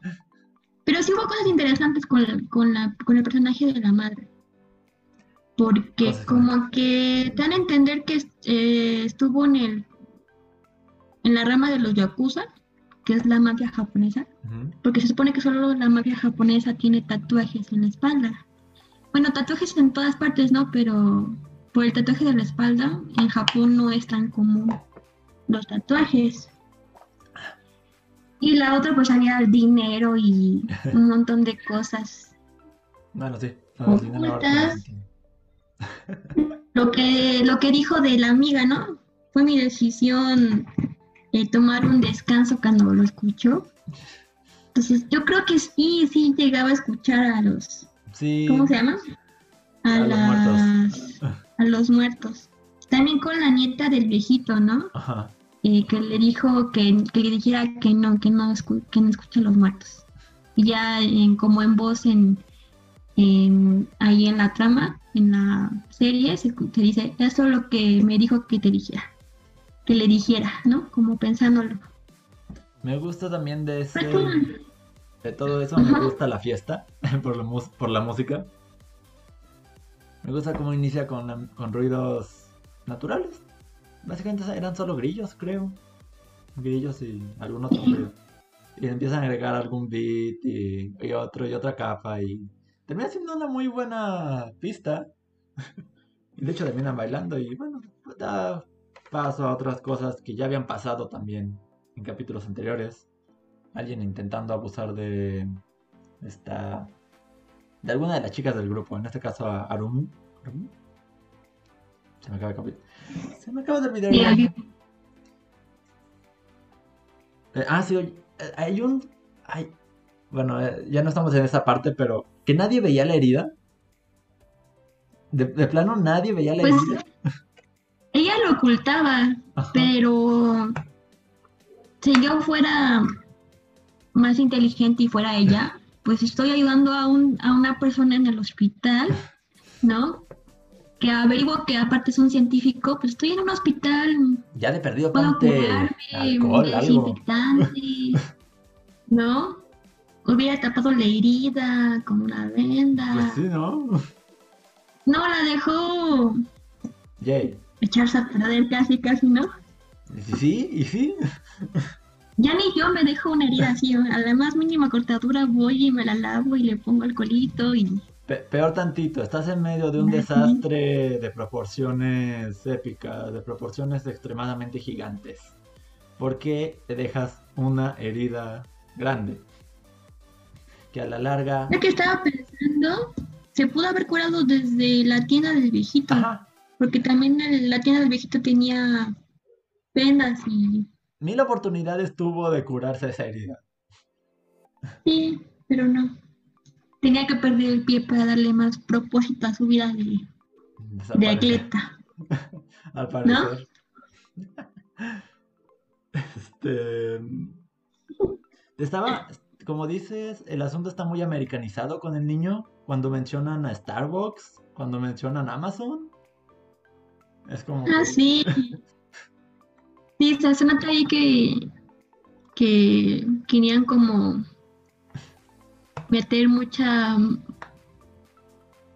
Pero sí hubo cosas interesantes con, la- con, la, con el personaje de la madre. Porque como que dan a entender que eh, estuvo en el en la rama de los yakuza, que es la mafia japonesa, porque se supone que solo la mafia japonesa tiene tatuajes en la espalda. Bueno, tatuajes en todas partes, ¿no? Pero por el tatuaje de la espalda, en Japón no es tan común los tatuajes. Y la otra, pues había dinero y un montón de cosas. Bueno, sí. dinero Ocultas. Lo que, lo que dijo de la amiga, ¿no? Fue mi decisión eh, tomar un descanso cuando lo escuchó. Entonces, yo creo que sí, sí llegaba a escuchar a los Sí, ¿Cómo se llama? A, A los las, a los muertos. También con la nieta del viejito, ¿no? ajá. Eh, que le dijo que, que le dijera que no, que no, que no escucha a los muertos. Y ya en, como en voz en, en- ahí en la trama, en la serie, se, se dice, eso es lo que me dijo que te dijera. Que le dijera, ¿no? Como pensándolo. Me gusta también de ese, como- de todo eso, me gusta la fiesta por la, mus- por la música. Me gusta cómo inicia con, con ruidos naturales. Básicamente eran solo grillos, creo. Grillos y algún otro ruido. Y empiezan a agregar algún beat y, y otro y otra capa y termina siendo una muy buena pista. y de hecho terminan bailando y bueno, da paso a otras cosas que ya habían pasado también en capítulos anteriores. Alguien intentando abusar de esta de alguna de las chicas del grupo, en este caso a Arumu. ¿Arumu? Se me acaba de copiar. Se me acaba de olvidar. Eh, ah, sí, oye, eh, hay un... Hay... Bueno, eh, ya no estamos en esa parte, pero que nadie veía la herida. De, de plano nadie veía la Pues herida. lo ocultaba, Ajá. pero si yo fuera más inteligente y fuera ella, pues estoy ayudando a, un, a una persona en el hospital, ¿no? Que averiguo que aparte es un científico, pues estoy en un hospital, Ya le perdió puedo curarme alcohol, de algo. desinfectante, ¿no? Hubiera tapado la herida con una venda. Pues sí, ¿no? No, la dejó Yay. Echarse a perder casi, casi, ¿no? Sí, y sí. Ya ni yo me dejo una herida así, a la más mínima cortadura voy y me la lavo y le pongo alcoholito y Pe- peor tantito, estás en medio de un desastre de proporciones épicas, de proporciones extremadamente gigantes. ¿Por qué te dejas una herida grande? Que a la larga... lo que estaba pensando, se pudo haber curado desde la tienda del viejito, Ajá, porque también el- la tienda del viejito tenía vendas y mil oportunidades tuvo de curarse esa herida. sí, pero no. Tenía que perder el pie para darle más propósito a su vida de, atleta. al parecer. Este... Estaba, como dices, el asunto está muy americanizado con el niño. Cuando mencionan a Starbucks, cuando mencionan Amazon. Es como Ah, que- sí. Sí, se nota ahí que, que querían como meter mucha,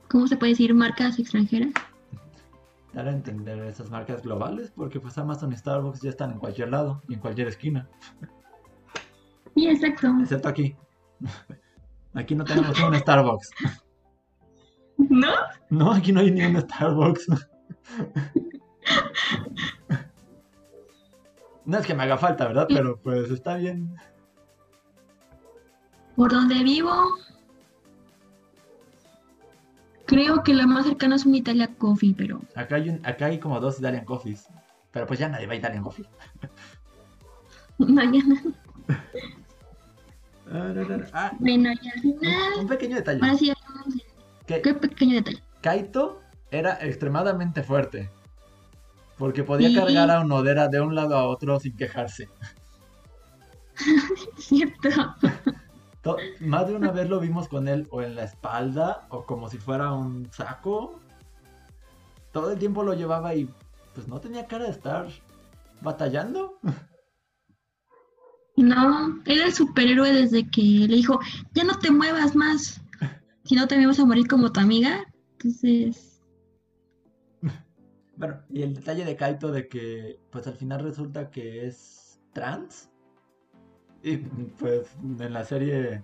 ¿cómo se puede decir? Marcas extranjeras. dar a entender esas marcas globales, porque pues Amazon y Starbucks ya están en cualquier lado y en cualquier esquina, Sí, exacto. excepto aquí. Aquí no tenemos un Starbucks. ¿No? No, aquí no hay ni un Starbucks. No es que me haga falta, ¿verdad? Pero pues está bien. Por donde vivo, creo que la más cercana es un Italia Coffee, pero Acá hay, un- acá hay como dos Italian Coffees. Pero pues ya nadie va a Italian Coffee. mañana. Ah, Bueno, y al final, un pequeño detalle. ahora sí qué pequeño detalle. Kaito era extremadamente fuerte. Porque podía Sí. cargar a Onodera de un lado a otro sin quejarse. Cierto. To- Más de una vez lo vimos con él o en la espalda o como si fuera un saco. Todo el tiempo lo llevaba y pues no tenía cara de estar batallando. No, era el superhéroe desde que le dijo, ya no te muevas más, si no te vas a morir como tu amiga. Entonces, Bueno, y el detalle de Kaito de que pues al final resulta que es trans. Y pues en la serie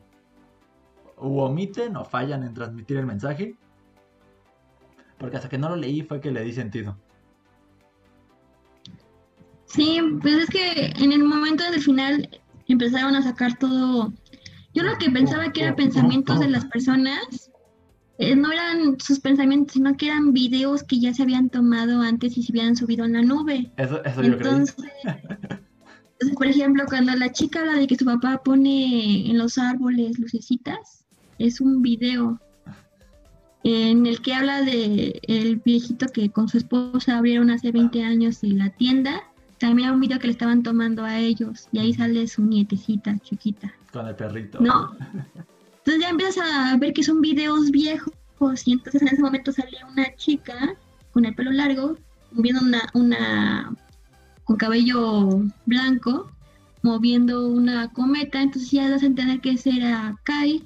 o omiten o fallan en transmitir el mensaje. Porque hasta que no lo leí fue que le di sentido. sí, pues es que en el momento del final empezaron a sacar todo. Yo lo que pensaba que eran pensamientos de las personas, eh, no eran sus pensamientos, sino que eran videos que ya se habían tomado antes y se habían subido en la nube. Eso, eso yo. Entonces, por ejemplo, cuando la chica habla de que su papá pone en los árboles lucecitas, es un video en el que habla de el viejito que con su esposa abrieron hace 20 años en la tienda. También hay un video que le estaban tomando a ellos y ahí sale su nietecita chiquita, Con el perrito. ¿no? Entonces ya empiezas a ver que son videos viejos y entonces en ese momento sale una chica con el pelo largo, viendo una, una con cabello blanco, moviendo una cometa, entonces ya das a entender que ese era Kai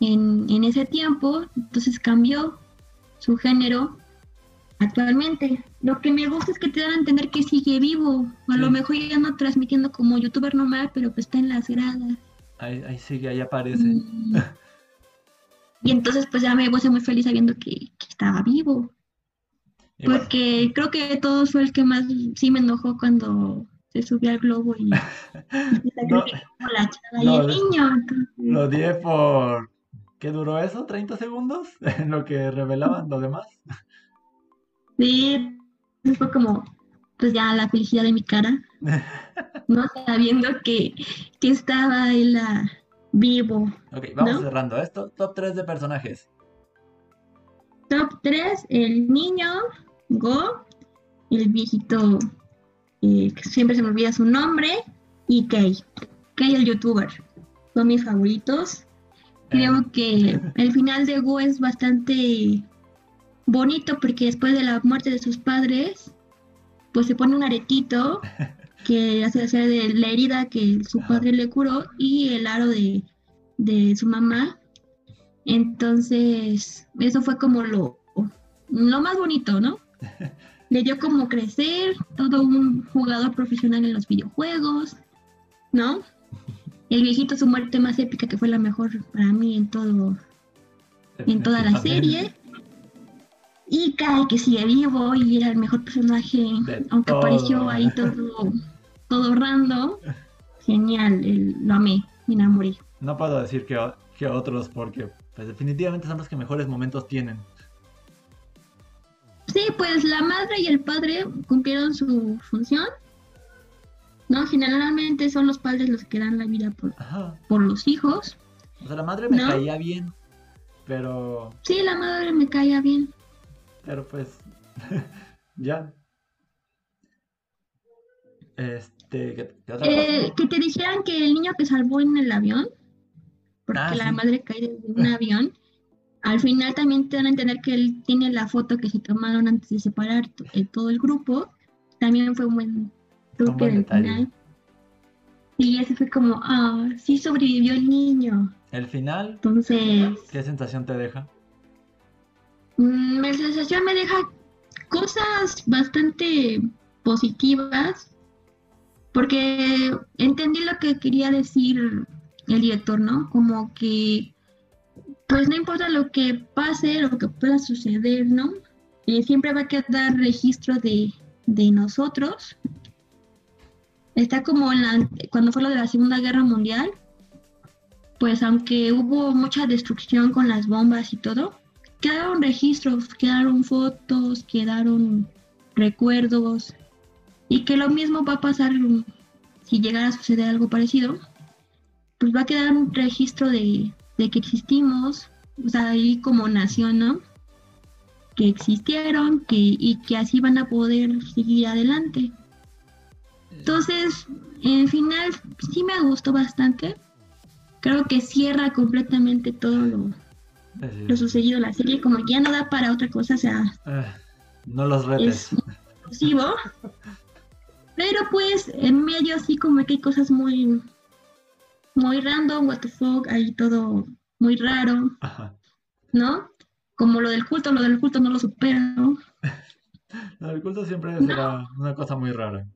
en, en ese tiempo, entonces cambió su género actualmente. Lo que me gusta es que te dan a entender que sigue vivo, a lo mejor ya no transmitiendo como youtuber normal, pero pues está en las gradas. Ahí, ahí sigue, ahí aparece. Y, y entonces pues ya me puse muy feliz sabiendo que, que estaba vivo. Y bueno, Porque creo que de todos fue el que más sí me enojó cuando se subió al globo y, y No. la chava No, y el niño. entonces, lo di por... ¿Qué duró eso? ¿30 segundos? En lo que revelaban lo demás. Sí, fue como, pues ya la felicidad de mi cara, ¿no? Sabiendo que, que estaba él ah, vivo. Ok, vamos ¿No? cerrando esto. Top 3 de personajes. Top 3, el niño, Go, el viejito, eh, que siempre se me olvida su nombre, y Kay. Kay el youtuber. Son mis favoritos. Creo Em, que el final de Go es bastante bonito porque después de la muerte de sus padres, pues se pone un aretito que hace hacer de la herida que su padre le curó y el aro de, de su mamá. Entonces, eso fue como lo, lo más bonito, ¿no? Le dio como crecer, todo un jugador profesional en los videojuegos, ¿no? El viejito, su muerte más épica, que fue la mejor para mí en todo, en toda la serie. Y Kai, que sigue vivo y era el mejor personaje, De aunque apareció ahí todo, todo random. Genial, el- lo amé, me enamoré. No puedo decir que, que otros porque pues, definitivamente son los que mejores momentos tienen. Sí, pues la madre y el padre cumplieron su función. No, generalmente son los padres los que dan la vida por, por los hijos. O sea, la madre me ¿No? caía bien, pero, Sí, la madre me caía bien. Pero pues, ya. Este, ¿qué, qué otra Eh, cosa? que te dijeran que el niño que salvó en el avión, porque Ah, la sí. madre cae desde un avión, al final también te dan a entender que él tiene la foto que se tomaron antes de separar eh, todo el grupo. También fue un buen buen del final. Y ese fue como, ah, sí sobrevivió el niño. El final, Entonces, ¿qué sensación te deja? Mm, mi sensación me deja cosas bastante positivas, porque entendí lo que quería decir el director, ¿no? Como que, pues no importa lo que pase, lo que pueda suceder, ¿no? Eh, siempre va a quedar registro de, de nosotros. Está como en la, cuando fue lo de la Segunda Guerra Mundial, pues aunque hubo mucha destrucción con las bombas y todo, quedaron registros, quedaron fotos, quedaron recuerdos y que lo mismo va a pasar si llegara a suceder algo parecido, pues va a quedar un registro de, que existimos, o sea, ahí como nación, ¿no? Que existieron y que así van a poder seguir adelante. Entonces, en final sí me gustó bastante. Creo que cierra completamente todo lo, Lo sucedido en la serie, como que ya no da para otra cosa, o sea, eh, no los retes. es exclusivo. Pero pues en medio así como que hay cosas muy muy random, what the fuck, ahí todo muy raro, Ajá. ¿no? Como lo del culto, lo del culto no lo supero. No, El culto siempre será una cosa muy rara.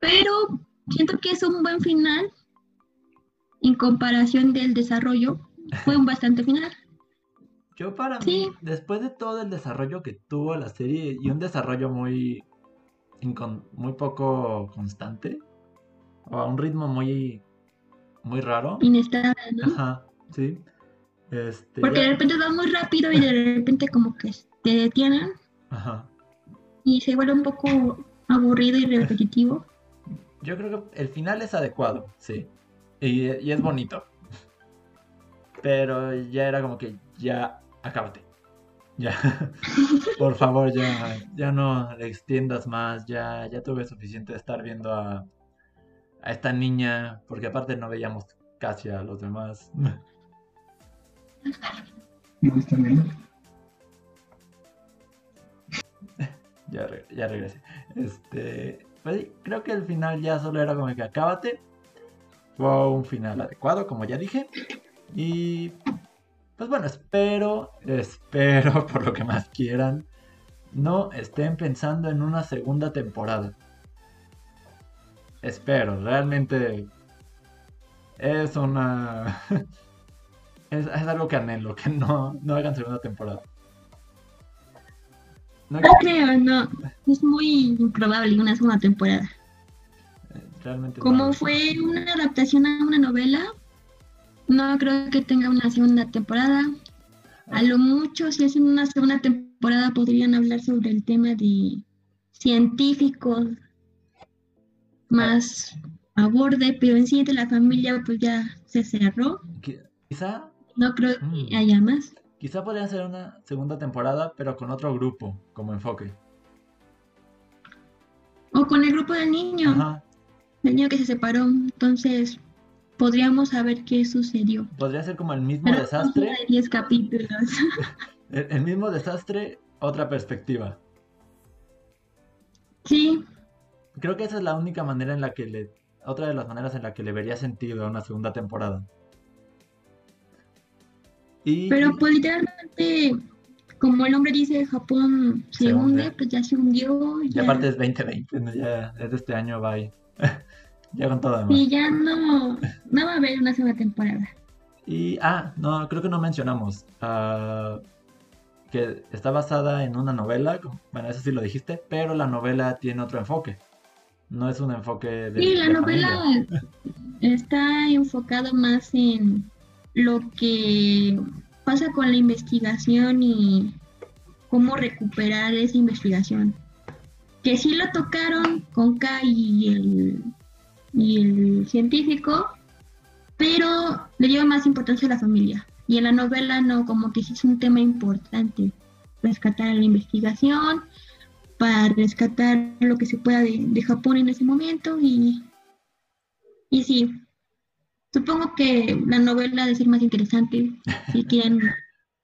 Pero siento que es un buen final en comparación del desarrollo. Fue un bastante final. Yo para Sí. mí, después de todo el desarrollo que tuvo la serie y un desarrollo muy, muy poco constante, o a un ritmo muy, muy raro, Inestable, ¿no? ajá, sí, este, Porque ya- de repente va muy rápido y de repente como que te detienen ajá. y se vuelve un poco aburrido y repetitivo. Yo creo que el final es adecuado, sí, y, y es bonito, pero ya era como que ya, acábate, ya, por favor, ya, ya no le extiendas más, ya, ya tuve suficiente de estar viendo a, a esta niña, porque aparte no veíamos casi a los demás. ¿No está bien? Ya, re- ya regresé. Este, pues sí, creo que el final ya solo era como que acábate. Fue un final adecuado, como ya dije. Y pues bueno, espero, espero por lo que más quieran, no estén pensando en una segunda temporada. Espero, realmente es una... es, es algo que anhelo, que no, no hagan segunda temporada. No No creo, no. Es muy improbable una segunda temporada. Realmente no. Como fue una adaptación a una novela, no creo que tenga una segunda temporada. A lo mucho, si hacen una segunda temporada, podrían hablar sobre el tema de científicos más a borde, pero en sí de la familia pues ya se cerró. Quizá. No creo que mm. haya más. Quizá podría ser una segunda temporada, pero con otro grupo como enfoque. O con el grupo del niño. Ajá. El niño que se separó. Entonces, podríamos saber qué sucedió. Podría ser como el mismo desastre. 10 capítulos. el, mismo desastre, otra perspectiva. Sí. Creo que esa es la única manera en la que le. Otra de las maneras en la que le vería sentido a una segunda temporada. Pero pues literalmente, como el hombre dice, Japón se, hunde, pues ya se hundió. Y aparte es 2020, ya es de este año, bye. Ya con todo Y ya no, no va a haber una segunda temporada. Y, ah, no, creo que no mencionamos. Uh, que está basada en una novela, bueno, eso sí lo dijiste, pero la novela tiene otro enfoque. No es un enfoque de... Sí, la novela está enfocado más en lo que pasa con la investigación y cómo recuperar esa investigación. Que sí lo tocaron con Kai y el, y el científico, pero le dio más importancia a la familia. Y en la novela no, como que sí es un tema importante, rescatar la investigación, para rescatar lo que se pueda de, de Japón en ese momento y, y sí, Supongo que la novela debe ser más interesante si quieren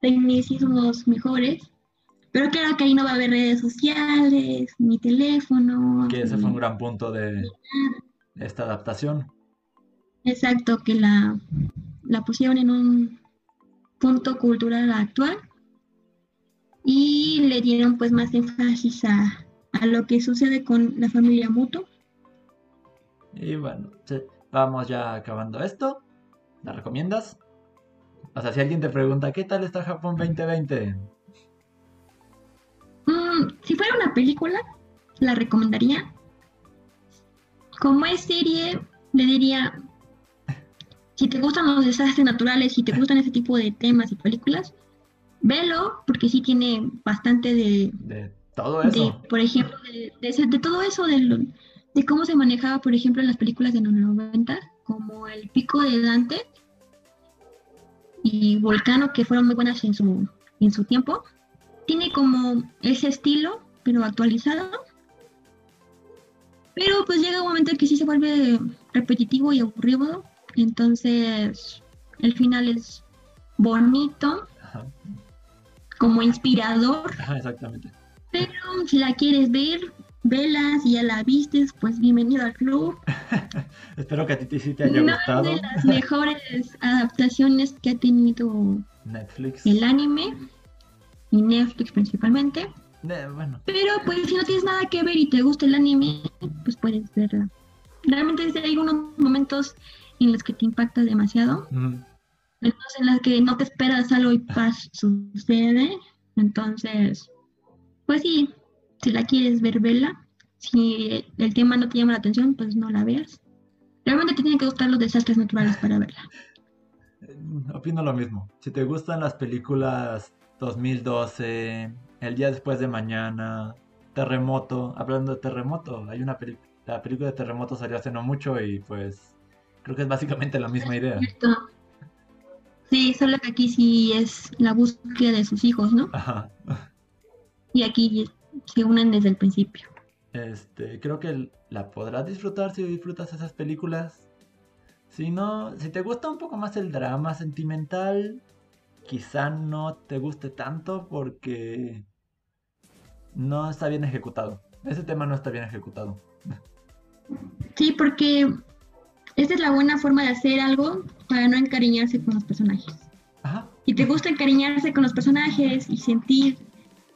tecnicismos mejores. Pero claro que ahí no va a haber redes sociales, ni teléfono. Que ese fue un gran punto de esta adaptación. Exacto, que la, la pusieron en un punto cultural actual y le dieron pues más énfasis a, a lo que sucede con la familia Muto. Y bueno, vamos ya acabando esto. ¿La recomiendas? O sea, si alguien te pregunta, ¿qué tal está Japón 2020? Mm, si fuera una película, la recomendaría. Como es serie, le diría, si te gustan los desastres naturales, si te gustan ese tipo de temas y películas, velo, porque sí tiene bastante de... De todo eso. por ejemplo, de, de todo eso, de, de cómo se manejaba, por ejemplo, en las películas de los 90, como El Pico de Dante y Volcano, que fueron muy buenas en su, en su tiempo. Tiene como ese estilo, pero actualizado. Pero pues llega un momento en que sí se vuelve repetitivo y aburrido. Entonces, el final es bonito, como inspirador. exactamente. Pero si la quieres ver, velas y ya la vistes, pues bienvenido al club. Espero que a ti sí te haya gustado. Una de las mejores adaptaciones que ha tenido Netflix. El anime y Netflix principalmente. Bueno. Pero pues si no tienes nada que ver y te gusta el anime, pues puedes verla. Realmente hay algunos momentos en los que te impacta demasiado. en los que no te esperas algo y paz sucede. Entonces, pues sí, si la quieres ver, vela. Si el tema no te llama la atención, pues no la veas. Realmente te tienen que gustar los desastres naturales para verla. Opino lo mismo. Si te gustan las películas 2012, El día después de mañana, Terremoto, hablando de Terremoto, hay una película, la película de Terremoto salió hace no mucho y pues creo que es básicamente la misma idea. Sí, solo que aquí sí es la búsqueda de sus hijos, ¿no? Ajá. Y aquí se unen desde el principio. Este, creo que la podrás disfrutar si disfrutas esas películas. Si no, si te gusta un poco más el drama sentimental, quizá no te guste tanto porque no está bien ejecutado. Ese tema no está bien ejecutado. Sí, porque esa es la buena forma de hacer algo para no encariñarse con los personajes. Ajá. Y te gusta encariñarse con los personajes y sentir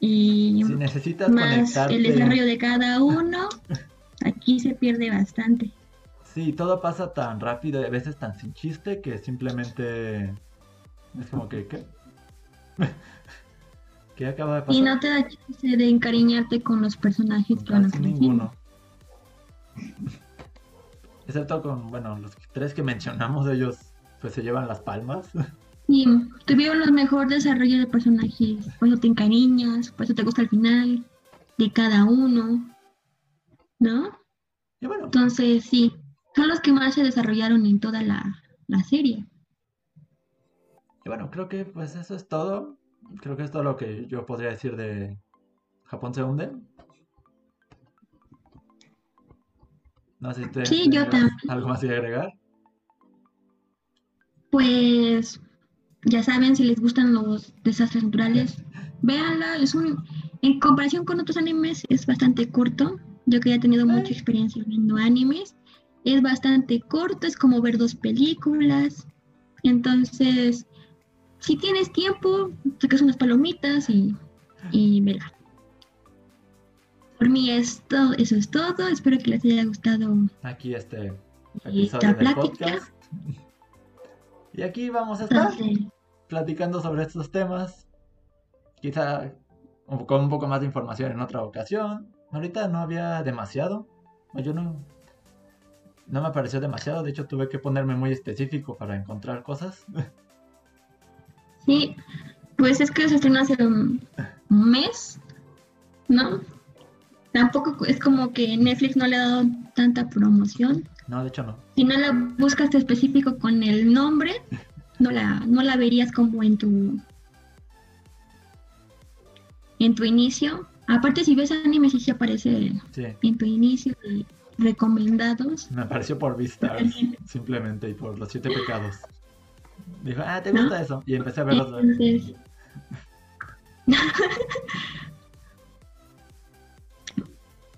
y si necesitas más el desarrollo de cada uno, aquí se pierde bastante. Sí, todo pasa tan rápido y a veces tan sin chiste que simplemente es como que ¿qué? ¿Qué acaba de pasar? Y no te da chance de encariñarte con los personajes que van a ninguno. Excepto con, bueno, los tres que mencionamos, ellos pues se llevan las palmas. Y tuvieron los mejores desarrollos de personajes, por eso te encariñas, por eso te gusta el final de cada uno, ¿no? Y bueno, Entonces, sí, son los que más se desarrollaron en toda la, la serie. Y bueno, creo que pues eso es todo. Creo que es todo lo que yo podría decir de Japón se hunde. No sé si te Sí, yo también. algo más que agregar. Pues ya saben, si les gustan los desastres naturales, véanla. Es un, en comparación con otros animes, es bastante corto. Yo que ya he tenido mucha experiencia viendo animes, es bastante corto, es como ver dos películas. Entonces, si tienes tiempo, sacas unas palomitas y, y vela. Por mí esto, eso es todo. Espero que les haya gustado Aquí este esta episodio del plática. podcast. Y aquí vamos a estar Entonces, platicando sobre estos temas. Quizá con un poco más de información en otra ocasión. Ahorita no había demasiado. Yo no. No me pareció demasiado. De hecho, tuve que ponerme muy específico para encontrar cosas. Sí, pues es que se estrenó hace un mes, ¿no? Tampoco es como que Netflix no le ha dado tanta promoción. No, de hecho no. Si no la buscas específico con el nombre, no la, no la verías como en tu en tu inicio. Aparte, si ves anime, sí se aparece Sí. en tu inicio de recomendados. Me apareció por Vistas. Simplemente. Y por los siete pecados. Dijo, ah, ¿te ¿No? gusta eso? Y empecé a. Entonces,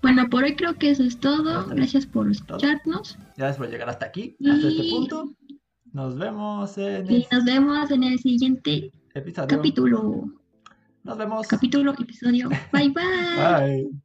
bueno, por hoy creo que eso es todo. Gracias por escucharnos. Gracias por llegar hasta aquí, hasta este punto. Nos vemos en Y el nos vemos en el siguiente episodio. capítulo. Nos vemos. Capítulo, episodio. Bye bye. Bye.